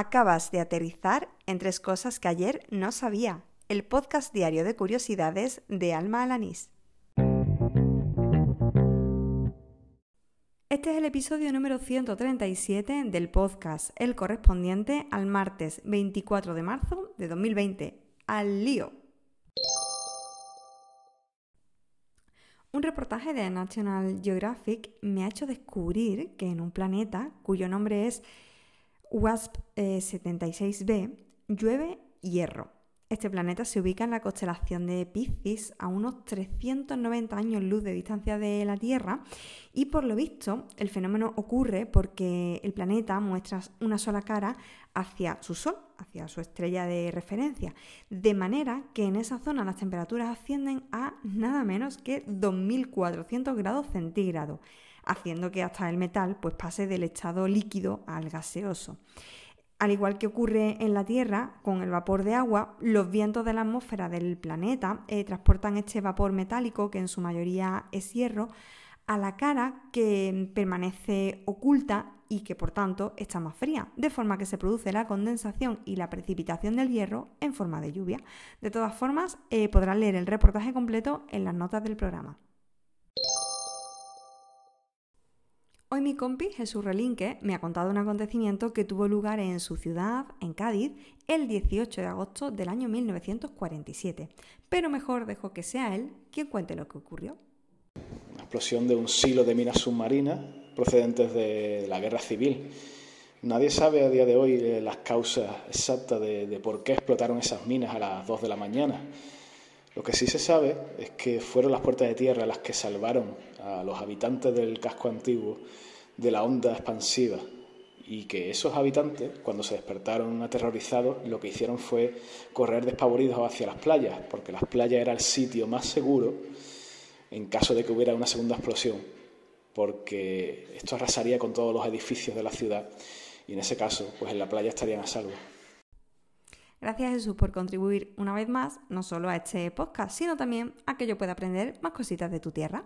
Acabas de aterrizar en tres cosas que ayer no sabía. El podcast diario de curiosidades de Alma Alanís. Este es el episodio número 137 del podcast, el correspondiente al martes 24 de marzo de 2020. ¡Al lío! Un reportaje de National Geographic me ha hecho descubrir que en un planeta cuyo nombre es WASP-76b eh, llueve hierro. Este planeta se ubica en la constelación de Piscis a unos 390 años luz de distancia de la Tierra y por lo visto el fenómeno ocurre porque el planeta muestra una sola cara hacia su Sol, hacia su estrella de referencia, de manera que en esa zona las temperaturas ascienden a nada menos que 2400 grados centígrados haciendo que hasta el metal pues, pase del estado líquido al gaseoso. Al igual que ocurre en la Tierra con el vapor de agua, los vientos de la atmósfera del planeta eh, transportan este vapor metálico, que en su mayoría es hierro, a la cara que permanece oculta y que por tanto está más fría, de forma que se produce la condensación y la precipitación del hierro en forma de lluvia. De todas formas, eh, podrán leer el reportaje completo en las notas del programa. Hoy mi compi Jesús Relinque me ha contado un acontecimiento que tuvo lugar en su ciudad, en Cádiz, el 18 de agosto del año 1947. Pero mejor dejo que sea él quien cuente lo que ocurrió. La explosión de un silo de minas submarinas procedentes de la guerra civil. Nadie sabe a día de hoy eh, las causas exactas de, de por qué explotaron esas minas a las 2 de la mañana. Lo que sí se sabe es que fueron las puertas de tierra las que salvaron a los habitantes del casco antiguo de la onda expansiva y que esos habitantes, cuando se despertaron aterrorizados, lo que hicieron fue correr despavoridos hacia las playas, porque las playas era el sitio más seguro en caso de que hubiera una segunda explosión, porque esto arrasaría con todos los edificios de la ciudad y en ese caso, pues en la playa estarían a salvo. Gracias Jesús por contribuir una vez más, no solo a este podcast, sino también a que yo pueda aprender más cositas de tu tierra.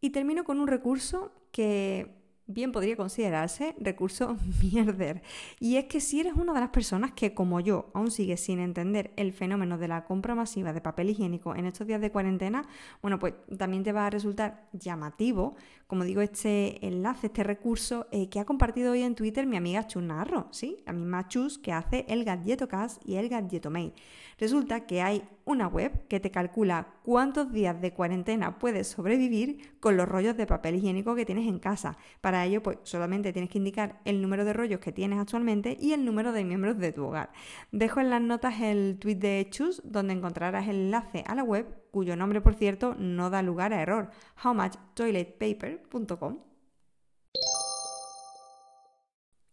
Y termino con un recurso que bien podría considerarse recurso mierder. Y es que si eres una de las personas que, como yo, aún sigues sin entender el fenómeno de la compra masiva de papel higiénico en estos días de cuarentena, bueno, pues también te va a resultar llamativo, como digo, este enlace, este recurso eh, que ha compartido hoy en Twitter mi amiga Chus Narro, ¿sí? La misma Chus que hace el Gadgetocast y el Gadgetomail. Resulta que hay una web que te calcula cuántos días de cuarentena puedes sobrevivir con los rollos de papel higiénico que tienes en casa. Para ello, pues solamente tienes que indicar el número de rollos que tienes actualmente y el número de miembros de tu hogar. Dejo en las notas el tweet de Chus, donde encontrarás el enlace a la web, cuyo nombre, por cierto, no da lugar a error, howmuchtoiletpaper.com.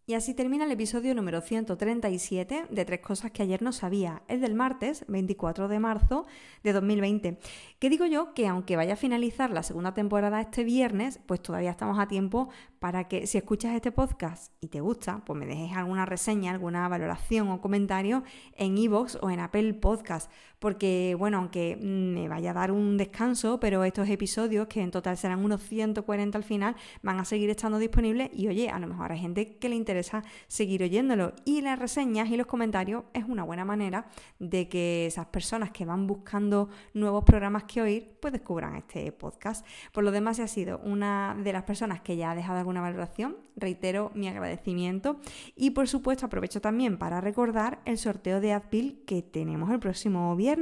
Y así termina el episodio número 137 de Tres Cosas que ayer no sabía, el del martes 24 de marzo de 2020. Que digo yo que aunque vaya a finalizar la segunda temporada este viernes, pues todavía estamos a tiempo para que si escuchas este podcast y te gusta, pues me dejes alguna reseña, alguna valoración o comentario en iVoox o en Apple Podcast. Porque, bueno, aunque me vaya a dar un descanso, pero estos episodios, que en total serán unos 140 al final, van a seguir estando disponibles y oye, a lo mejor hay gente que le interesa seguir oyéndolo. Y las reseñas y los comentarios es una buena manera de que esas personas que van buscando nuevos programas que oír, pues descubran este podcast. Por lo demás, si ha sido una de las personas que ya ha dejado alguna valoración, reitero mi agradecimiento y por supuesto aprovecho también para recordar el sorteo de Adpil que tenemos el próximo viernes.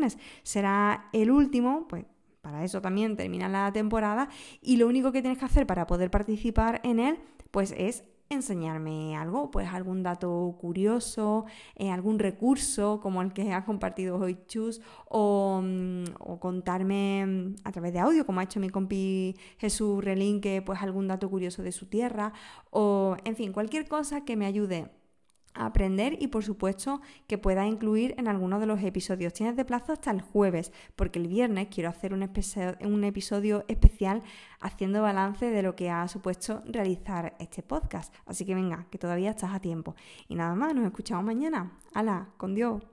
Será el último, pues para eso también termina la temporada y lo único que tienes que hacer para poder participar en él pues es enseñarme algo, pues algún dato curioso, eh, algún recurso como el que ha compartido hoy Chus, o, mm, o, contarme mm, a través de audio, como ha hecho mi compi Jesús Relinque, pues algún dato curioso de su tierra, o en fin, cualquier cosa que me ayude aprender y por supuesto que pueda incluir en alguno de los episodios. Tienes de plazo hasta el jueves, porque el viernes quiero hacer un, un, episodio especial haciendo balance de lo que ha supuesto realizar este podcast. Así que venga, que todavía estás a tiempo. Y nada más, nos escuchamos mañana. ¡Hala! ¡Con Dios!